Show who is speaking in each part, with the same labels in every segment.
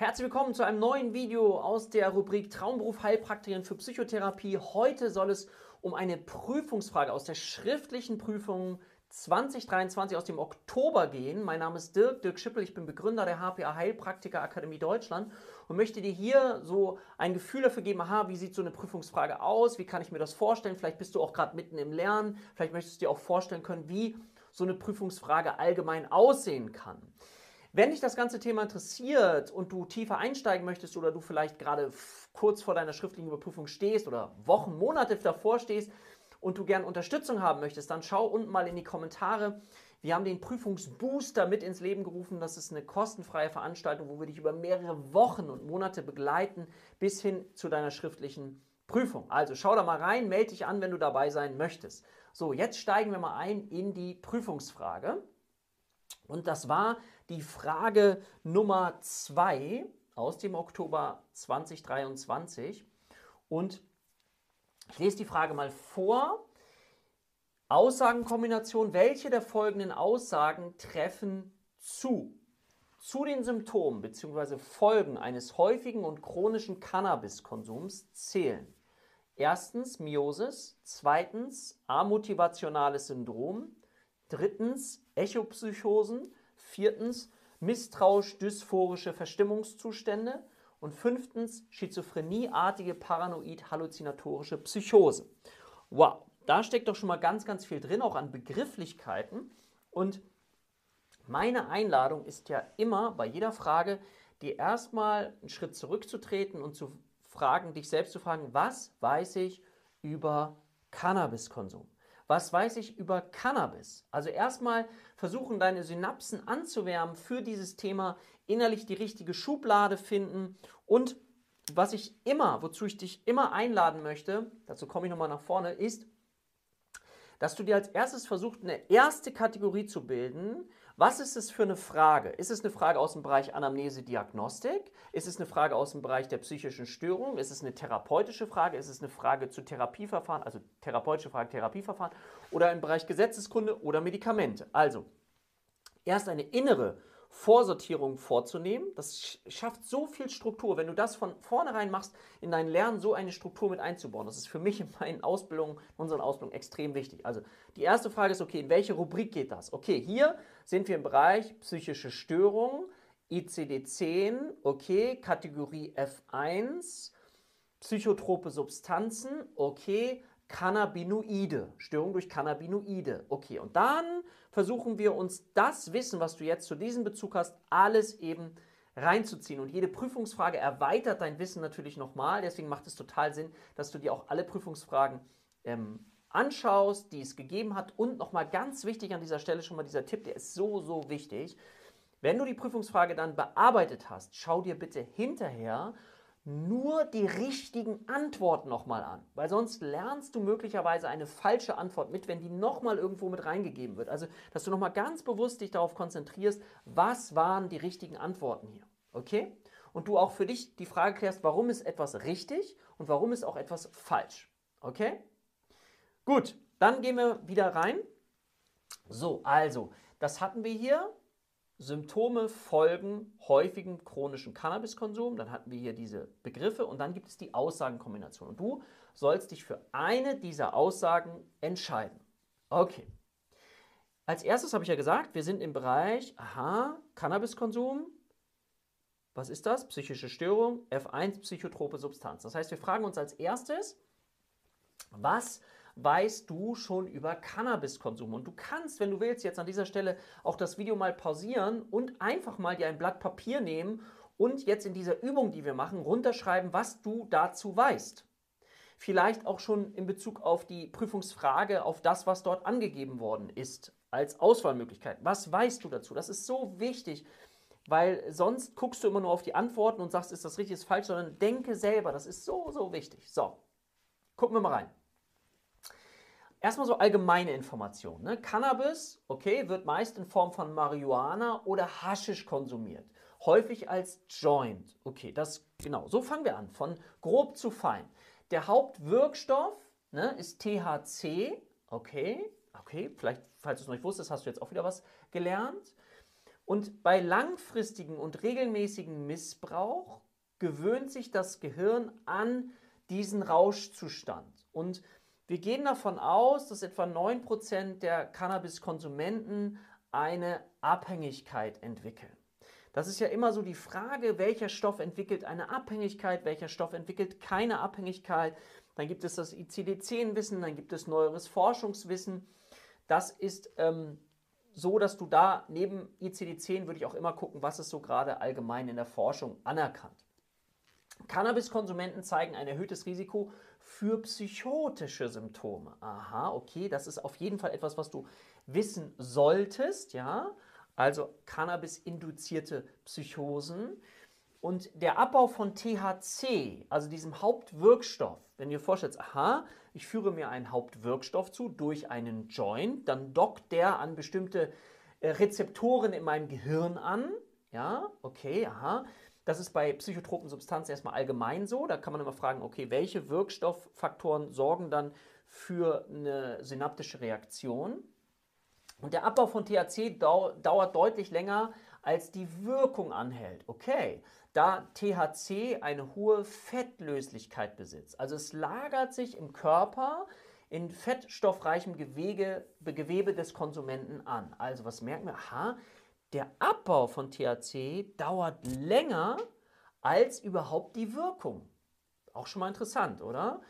Speaker 1: Herzlich willkommen zu einem neuen Video aus der Rubrik Traumberuf Heilpraktikerin für Psychotherapie. Heute soll es um eine Prüfungsfrage aus der schriftlichen Prüfung 2023 aus dem Oktober gehen. Mein Name ist Dirk, Dirk Schippel, ich bin Begründer der HPA Heilpraktiker Akademie Deutschland und möchte dir hier so ein Gefühl dafür geben, aha, wie sieht so eine Prüfungsfrage aus, wie kann ich mir das vorstellen, vielleicht bist du auch gerade mitten im Lernen, vielleicht möchtest du dir auch vorstellen können, wie so eine Prüfungsfrage allgemein aussehen kann. Wenn dich das ganze Thema interessiert und du tiefer einsteigen möchtest oder du vielleicht gerade kurz vor deiner schriftlichen Überprüfung stehst oder Wochen, Monate davor stehst und du gern Unterstützung haben möchtest, dann schau unten mal in die Kommentare. Wir haben den Prüfungsbooster mit ins Leben gerufen. Das ist eine kostenfreie Veranstaltung, wo wir dich über mehrere Wochen und Monate begleiten bis hin zu deiner schriftlichen Prüfung. Also schau da mal rein, melde dich an, wenn du dabei sein möchtest. So, jetzt steigen wir mal ein in die Prüfungsfrage. Und das war die Frage Nummer 2 aus dem Oktober 2023. Und ich lese die Frage mal vor. Aussagenkombination. Welche der folgenden Aussagen treffen zu? Zu den Symptomen bzw. Folgen eines häufigen und chronischen Cannabiskonsums zählen. Erstens Miosis, zweitens amotivationales Syndrom, drittens Echopsychosen, viertens misstrauisch-dysphorische Verstimmungszustände und fünftens schizophrenieartige paranoid-halluzinatorische Psychose. Wow, da steckt doch schon mal ganz, ganz viel drin, auch an Begrifflichkeiten. Und meine Einladung ist ja immer bei jeder Frage, dir erstmal einen Schritt zurückzutreten und zu fragen, dich selbst zu fragen, was weiß ich über Cannabiskonsum? Was weiß ich über Cannabis? Also erstmal versuchen deine Synapsen anzuwärmen für dieses Thema, innerlich die richtige Schublade finden und was ich immer, wozu ich dich immer einladen möchte, dazu komme ich nochmal nach vorne, ist, dass du dir als erstes versuchst, eine erste Kategorie zu bilden, was ist es für eine Frage? Ist es eine Frage aus dem Bereich Anamnese-Diagnostik? Ist es eine Frage aus dem Bereich der psychischen Störung? Ist es eine therapeutische Frage? Ist es eine Frage zu Therapieverfahren, also therapeutische Frage, Therapieverfahren? Oder im Bereich Gesetzeskunde oder Medikamente? Also, erst eine innere Vorsortierung vorzunehmen. Das schafft so viel Struktur. Wenn du das von vornherein machst, in dein Lernen so eine Struktur mit einzubauen, das ist für mich in meinen Ausbildungen, in unseren Ausbildungen extrem wichtig. Also die erste Frage ist, okay, in welche Rubrik geht das? Okay, hier sind wir im Bereich psychische Störungen, ICD-10, okay, Kategorie F1, psychotrope Substanzen, okay, Cannabinoide, Störung durch Cannabinoide. Okay, und dann versuchen wir uns das Wissen, was du jetzt zu diesem Bezug hast, alles eben reinzuziehen. Und jede Prüfungsfrage erweitert dein Wissen natürlich nochmal. Deswegen macht es total Sinn, dass du dir auch alle Prüfungsfragen ähm, anschaust, die es gegeben hat. Und nochmal ganz wichtig an dieser Stelle schon mal dieser Tipp, der ist so, so wichtig. Wenn du die Prüfungsfrage dann bearbeitet hast, schau dir bitte hinterher nur die richtigen Antworten nochmal an, weil sonst lernst du möglicherweise eine falsche Antwort mit, wenn die nochmal irgendwo mit reingegeben wird. Also, dass du nochmal ganz bewusst dich darauf konzentrierst, was waren die richtigen Antworten hier. Okay? Und du auch für dich die Frage klärst, warum ist etwas richtig und warum ist auch etwas falsch. Okay? Gut, dann gehen wir wieder rein. So, also, das hatten wir hier. Symptome folgen häufigen chronischen Cannabiskonsum. Dann hatten wir hier diese Begriffe und dann gibt es die Aussagenkombination. Und du sollst dich für eine dieser Aussagen entscheiden. Okay. Als erstes habe ich ja gesagt, wir sind im Bereich, aha, Cannabiskonsum. Was ist das? Psychische Störung, F1, psychotrope Substanz. Das heißt, wir fragen uns als erstes, was weißt du schon über Cannabiskonsum. Und du kannst, wenn du willst, jetzt an dieser Stelle auch das Video mal pausieren und einfach mal dir ein Blatt Papier nehmen und jetzt in dieser Übung, die wir machen, runterschreiben, was du dazu weißt. Vielleicht auch schon in Bezug auf die Prüfungsfrage, auf das, was dort angegeben worden ist, als Auswahlmöglichkeit. Was weißt du dazu? Das ist so wichtig, weil sonst guckst du immer nur auf die Antworten und sagst, ist das richtig, ist falsch, sondern denke selber. Das ist so, so wichtig. So, gucken wir mal rein. Erstmal so allgemeine Informationen. Ne? Cannabis, okay, wird meist in Form von Marihuana oder Haschisch konsumiert. Häufig als Joint. Okay, das genau. So fangen wir an, von grob zu fein. Der Hauptwirkstoff ne, ist THC. Okay, okay, vielleicht, falls du es noch nicht wusstest, hast du jetzt auch wieder was gelernt. Und bei langfristigem und regelmäßigem Missbrauch gewöhnt sich das Gehirn an diesen Rauschzustand. Und wir gehen davon aus, dass etwa 9% der Cannabiskonsumenten eine Abhängigkeit entwickeln. Das ist ja immer so die Frage, welcher Stoff entwickelt eine Abhängigkeit, welcher Stoff entwickelt keine Abhängigkeit. Dann gibt es das ICD-10-Wissen, dann gibt es neueres Forschungswissen. Das ist ähm, so, dass du da neben ICD-10 würde ich auch immer gucken, was ist so gerade allgemein in der Forschung anerkannt. Cannabiskonsumenten zeigen ein erhöhtes Risiko für psychotische Symptome. Aha, okay, das ist auf jeden Fall etwas, was du wissen solltest, ja also Cannabis-induzierte Psychosen. Und der Abbau von THC, also diesem Hauptwirkstoff, wenn ihr vorstellt, aha, ich führe mir einen Hauptwirkstoff zu durch einen Joint, dann dockt der an bestimmte äh, Rezeptoren in meinem Gehirn an. Ja, okay, aha. Das ist bei psychotropen Substanzen erstmal allgemein so. Da kann man immer fragen, okay, welche Wirkstofffaktoren sorgen dann für eine synaptische Reaktion? Und der Abbau von THC dau dauert deutlich länger, als die Wirkung anhält. Okay, da THC eine hohe Fettlöslichkeit besitzt. Also es lagert sich im Körper in fettstoffreichem Gewebe, Gewebe des Konsumenten an. Also was merken wir? Aha, der Abbau von THC dauert länger als überhaupt die Wirkung. Auch schon mal interessant, oder?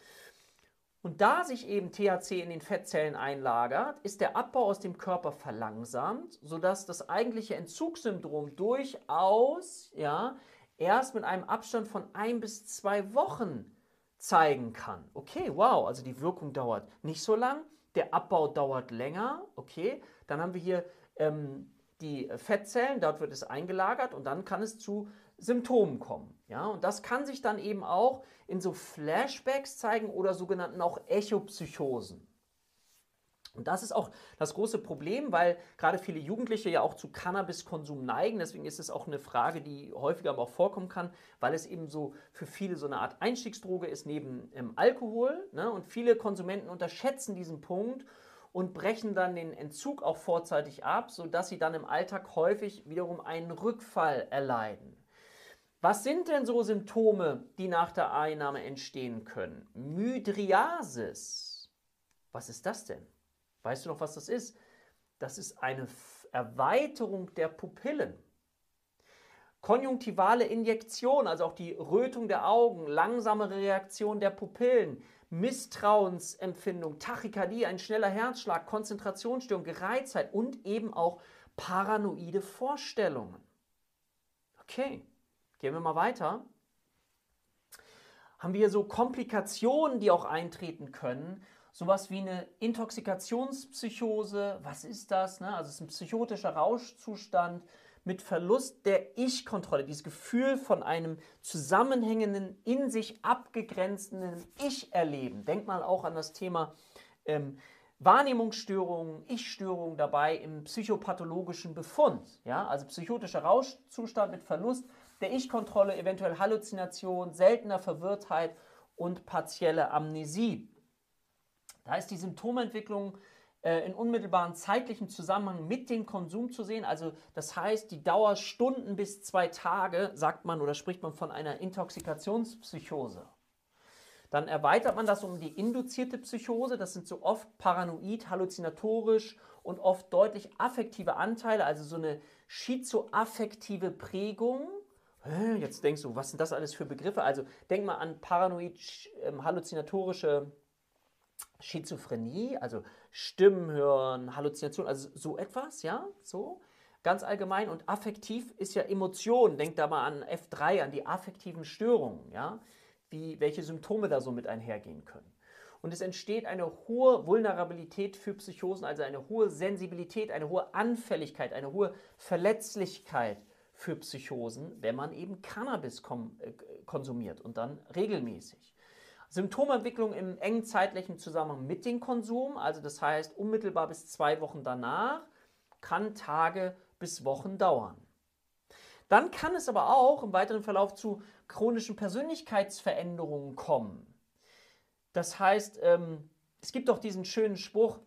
Speaker 1: Und da sich eben THC in den Fettzellen einlagert, ist der Abbau aus dem Körper verlangsamt, sodass das eigentliche Entzugssyndrom durchaus ja, erst mit einem Abstand von ein bis zwei Wochen zeigen kann. Okay, wow, also die Wirkung dauert nicht so lang, der Abbau dauert länger, okay, dann haben wir hier ähm, die Fettzellen, dort wird es eingelagert und dann kann es zu Symptomen kommen. Ja, und das kann sich dann eben auch in so Flashbacks zeigen oder sogenannten auch Echopsychosen. Und das ist auch das große Problem, weil gerade viele Jugendliche ja auch zu Cannabiskonsum neigen. Deswegen ist es auch eine Frage, die häufiger aber auch vorkommen kann, weil es eben so für viele so eine Art Einstiegsdroge ist neben ähm, Alkohol. Ne? Und viele Konsumenten unterschätzen diesen Punkt und brechen dann den Entzug auch vorzeitig ab, sodass sie dann im Alltag häufig wiederum einen Rückfall erleiden. Was sind denn so Symptome, die nach der Einnahme entstehen können? Mydriasis. Was ist das denn? Weißt du noch, was das ist? Das ist eine Erweiterung der Pupillen. Konjunktivale Injektion, also auch die Rötung der Augen, langsamere Reaktion der Pupillen, Misstrauensempfindung, Tachykardie, ein schneller Herzschlag, Konzentrationsstörung, Gereiztheit und eben auch paranoide Vorstellungen. Okay. Gehen wir mal weiter. Haben wir so Komplikationen, die auch eintreten können. Sowas wie eine Intoxikationspsychose. Was ist das? Ne? Also es ist ein psychotischer Rauschzustand mit Verlust der Ich-Kontrolle, dieses Gefühl von einem zusammenhängenden, in sich abgegrenzten Ich-Erleben. Denk mal auch an das Thema ähm, Wahrnehmungsstörungen, Ich-Störungen dabei im psychopathologischen Befund. Ja? Also psychotischer Rauschzustand mit Verlust der Ich-Kontrolle, eventuell Halluzination, seltener Verwirrtheit und partielle Amnesie. Da ist die Symptomentwicklung äh, in unmittelbaren zeitlichen Zusammenhang mit dem Konsum zu sehen. Also das heißt, die Dauer Stunden bis zwei Tage, sagt man oder spricht man von einer Intoxikationspsychose. Dann erweitert man das um die induzierte Psychose. Das sind so oft paranoid, halluzinatorisch und oft deutlich affektive Anteile, also so eine schizoaffektive Prägung Jetzt denkst du, was sind das alles für Begriffe? Also denk mal an paranoid ähm, halluzinatorische Schizophrenie, also Stimmen hören, Halluzination, also so etwas, ja, so ganz allgemein. Und affektiv ist ja Emotion. Denk da mal an F3, an die affektiven Störungen, ja, wie, welche Symptome da so mit einhergehen können. Und es entsteht eine hohe Vulnerabilität für Psychosen, also eine hohe Sensibilität, eine hohe Anfälligkeit, eine hohe Verletzlichkeit für Psychosen, wenn man eben Cannabis äh, konsumiert und dann regelmäßig. Symptomentwicklung im engen zeitlichen Zusammenhang mit dem Konsum, also das heißt unmittelbar bis zwei Wochen danach, kann Tage bis Wochen dauern. Dann kann es aber auch im weiteren Verlauf zu chronischen Persönlichkeitsveränderungen kommen. Das heißt, ähm, es gibt doch diesen schönen Spruch,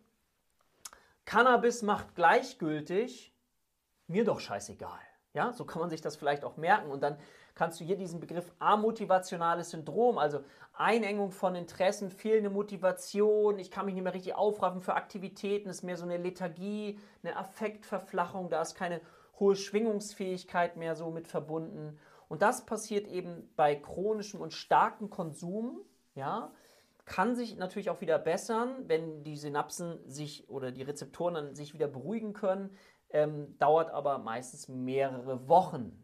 Speaker 1: Cannabis macht gleichgültig, mir doch scheißegal. Ja, so kann man sich das vielleicht auch merken. Und dann kannst du hier diesen Begriff amotivationales Syndrom, also Einengung von Interessen, fehlende Motivation, ich kann mich nicht mehr richtig aufraffen für Aktivitäten, ist mehr so eine Lethargie, eine Affektverflachung, da ist keine hohe Schwingungsfähigkeit mehr so mit verbunden. Und das passiert eben bei chronischem und starkem Konsum, ja, kann sich natürlich auch wieder bessern, wenn die Synapsen sich oder die Rezeptoren dann sich wieder beruhigen können, ähm, dauert aber meistens mehrere Wochen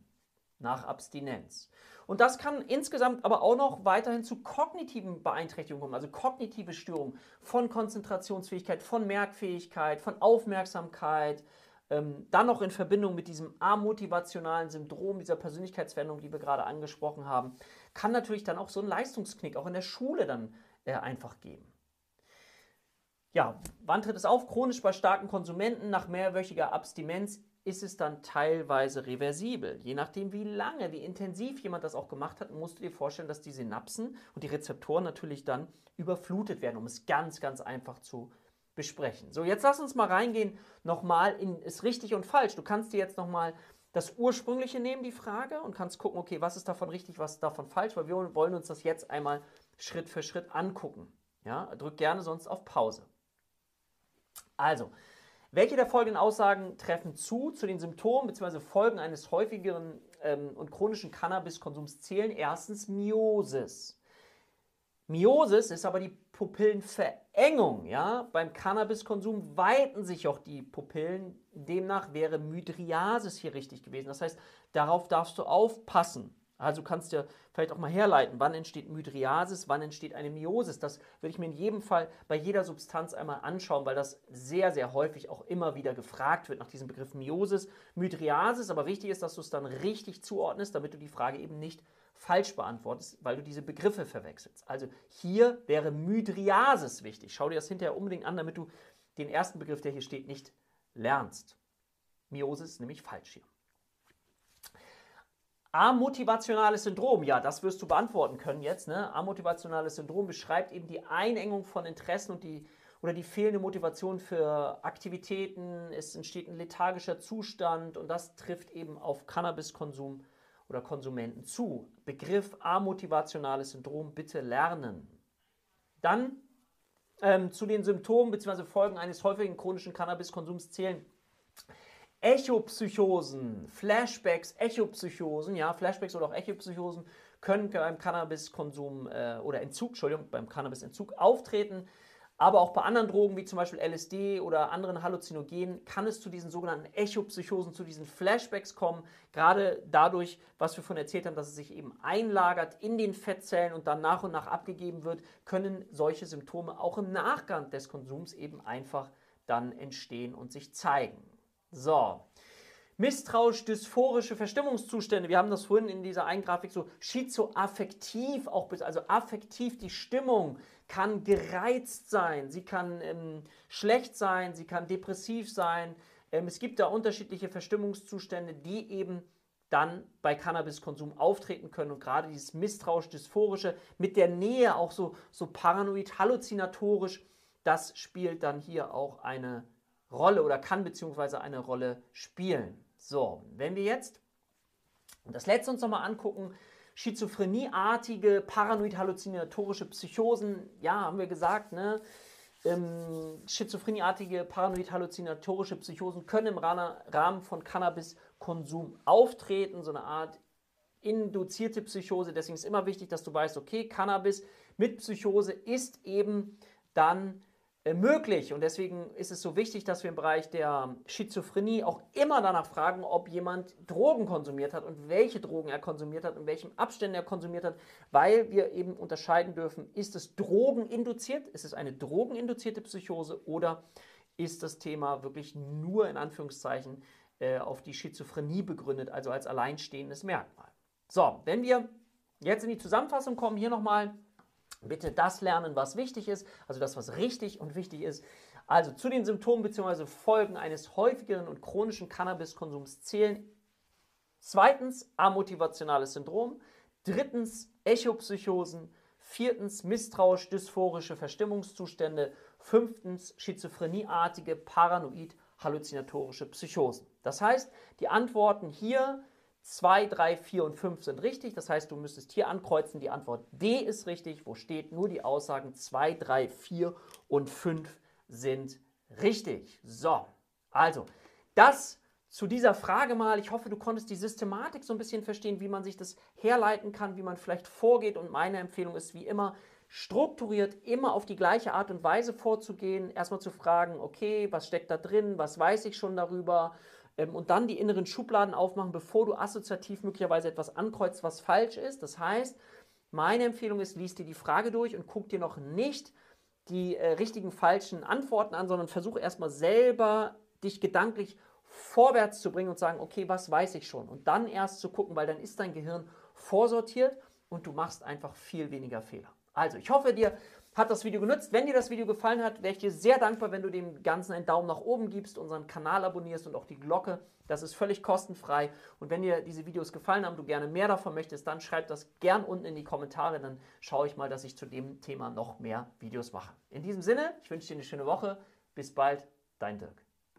Speaker 1: nach Abstinenz. Und das kann insgesamt aber auch noch weiterhin zu kognitiven Beeinträchtigungen kommen, also kognitive Störungen von Konzentrationsfähigkeit, von Merkfähigkeit, von Aufmerksamkeit, ähm, dann noch in Verbindung mit diesem amotivationalen Syndrom, dieser Persönlichkeitsveränderung, die wir gerade angesprochen haben, kann natürlich dann auch so ein Leistungsknick auch in der Schule dann äh, einfach geben. Ja, wann tritt es auf? Chronisch bei starken Konsumenten nach mehrwöchiger Abstinenz ist es dann teilweise reversibel. Je nachdem, wie lange, wie intensiv jemand das auch gemacht hat, musst du dir vorstellen, dass die Synapsen und die Rezeptoren natürlich dann überflutet werden, um es ganz, ganz einfach zu besprechen. So, jetzt lass uns mal reingehen, nochmal in ist richtig und falsch. Du kannst dir jetzt nochmal das ursprüngliche nehmen, die Frage, und kannst gucken, okay, was ist davon richtig, was ist davon falsch, weil wir wollen uns das jetzt einmal Schritt für Schritt angucken. Ja, drück gerne sonst auf Pause. Also, welche der folgenden Aussagen treffen zu zu den Symptomen bzw. Folgen eines häufigeren ähm, und chronischen Cannabiskonsums zählen? Erstens Miosis. Miosis ist aber die Pupillenverengung. Ja? Beim Cannabiskonsum weiten sich auch die Pupillen. Demnach wäre Mydriasis hier richtig gewesen. Das heißt, darauf darfst du aufpassen. Also kannst du vielleicht auch mal herleiten, wann entsteht Mydriasis, wann entsteht eine Miosis. Das würde ich mir in jedem Fall bei jeder Substanz einmal anschauen, weil das sehr, sehr häufig auch immer wieder gefragt wird nach diesem Begriff Miosis, Mydriasis. Aber wichtig ist, dass du es dann richtig zuordnest, damit du die Frage eben nicht falsch beantwortest, weil du diese Begriffe verwechselst. Also hier wäre Mydriasis wichtig. Schau dir das hinterher unbedingt an, damit du den ersten Begriff, der hier steht, nicht lernst. Miosis ist nämlich falsch hier. Amotivationales Syndrom, ja, das wirst du beantworten können jetzt. Ne? Amotivationales Syndrom beschreibt eben die Einengung von Interessen und die oder die fehlende Motivation für Aktivitäten. Es entsteht ein lethargischer Zustand und das trifft eben auf Cannabiskonsum oder Konsumenten zu. Begriff amotivationales Syndrom bitte lernen. Dann ähm, zu den Symptomen bzw. Folgen eines häufigen chronischen Cannabiskonsums zählen Echopsychosen, Flashbacks, Echopsychosen, ja, Flashbacks oder auch Echopsychosen können beim Cannabiskonsum äh, oder Entzug, Entschuldigung, beim Cannabisentzug auftreten. Aber auch bei anderen Drogen wie zum Beispiel LSD oder anderen Halluzinogenen kann es zu diesen sogenannten Echopsychosen, zu diesen Flashbacks kommen. Gerade dadurch, was wir von erzählt haben, dass es sich eben einlagert in den Fettzellen und dann nach und nach abgegeben wird, können solche Symptome auch im Nachgang des Konsums eben einfach dann entstehen und sich zeigen. So. Misstrauisch, dysphorische Verstimmungszustände. Wir haben das vorhin in dieser einen Grafik so schizoaffektiv auch also affektiv die Stimmung kann gereizt sein, sie kann ähm, schlecht sein, sie kann depressiv sein. Ähm, es gibt da unterschiedliche Verstimmungszustände, die eben dann bei Cannabiskonsum auftreten können und gerade dieses misstrauisch-dysphorische mit der Nähe auch so, so paranoid halluzinatorisch, das spielt dann hier auch eine Rolle oder kann beziehungsweise eine Rolle spielen. So, wenn wir jetzt das letzte uns nochmal angucken, Schizophrenieartige, paranoid-halluzinatorische Psychosen, ja, haben wir gesagt, ne? Ähm, Schizophrenieartige, paranoid-halluzinatorische Psychosen können im Rahmen von Cannabiskonsum auftreten, so eine Art induzierte Psychose. Deswegen ist immer wichtig, dass du weißt, okay, Cannabis mit Psychose ist eben dann möglich. Und deswegen ist es so wichtig, dass wir im Bereich der Schizophrenie auch immer danach fragen, ob jemand Drogen konsumiert hat und welche Drogen er konsumiert hat und welchem Abständen er konsumiert hat, weil wir eben unterscheiden dürfen, ist es drogeninduziert, ist es eine drogeninduzierte Psychose oder ist das Thema wirklich nur in Anführungszeichen äh, auf die Schizophrenie begründet, also als alleinstehendes Merkmal. So, wenn wir jetzt in die Zusammenfassung kommen, hier nochmal Bitte das lernen, was wichtig ist, also das, was richtig und wichtig ist. Also zu den Symptomen bzw. Folgen eines häufigeren und chronischen Cannabiskonsums zählen zweitens amotivationales Syndrom, drittens Echopsychosen, viertens misstrauisch-dysphorische Verstimmungszustände, fünftens schizophrenieartige paranoid halluzinatorische Psychosen. Das heißt, die Antworten hier 2, 3, 4 und 5 sind richtig. Das heißt, du müsstest hier ankreuzen, die Antwort D ist richtig, wo steht nur die Aussagen 2, 3, 4 und 5 sind richtig. So, also das zu dieser Frage mal. Ich hoffe, du konntest die Systematik so ein bisschen verstehen, wie man sich das herleiten kann, wie man vielleicht vorgeht. Und meine Empfehlung ist wie immer, strukturiert immer auf die gleiche Art und Weise vorzugehen. Erstmal zu fragen, okay, was steckt da drin, was weiß ich schon darüber ähm, und dann die inneren Schubladen aufmachen, bevor du assoziativ möglicherweise etwas ankreuzt, was falsch ist. Das heißt, meine Empfehlung ist, liest dir die Frage durch und guck dir noch nicht die äh, richtigen, falschen Antworten an, sondern versuch erstmal selber dich gedanklich vorwärts zu bringen und sagen, okay, was weiß ich schon? Und dann erst zu gucken, weil dann ist dein Gehirn vorsortiert und du machst einfach viel weniger Fehler. Also, ich hoffe, dir hat das Video genutzt. Wenn dir das Video gefallen hat, wäre ich dir sehr dankbar, wenn du dem Ganzen einen Daumen nach oben gibst, unseren Kanal abonnierst und auch die Glocke. Das ist völlig kostenfrei. Und wenn dir diese Videos gefallen haben, du gerne mehr davon möchtest, dann schreib das gern unten in die Kommentare. Dann schaue ich mal, dass ich zu dem Thema noch mehr Videos mache. In diesem Sinne, ich wünsche dir eine schöne Woche. Bis bald, dein Dirk.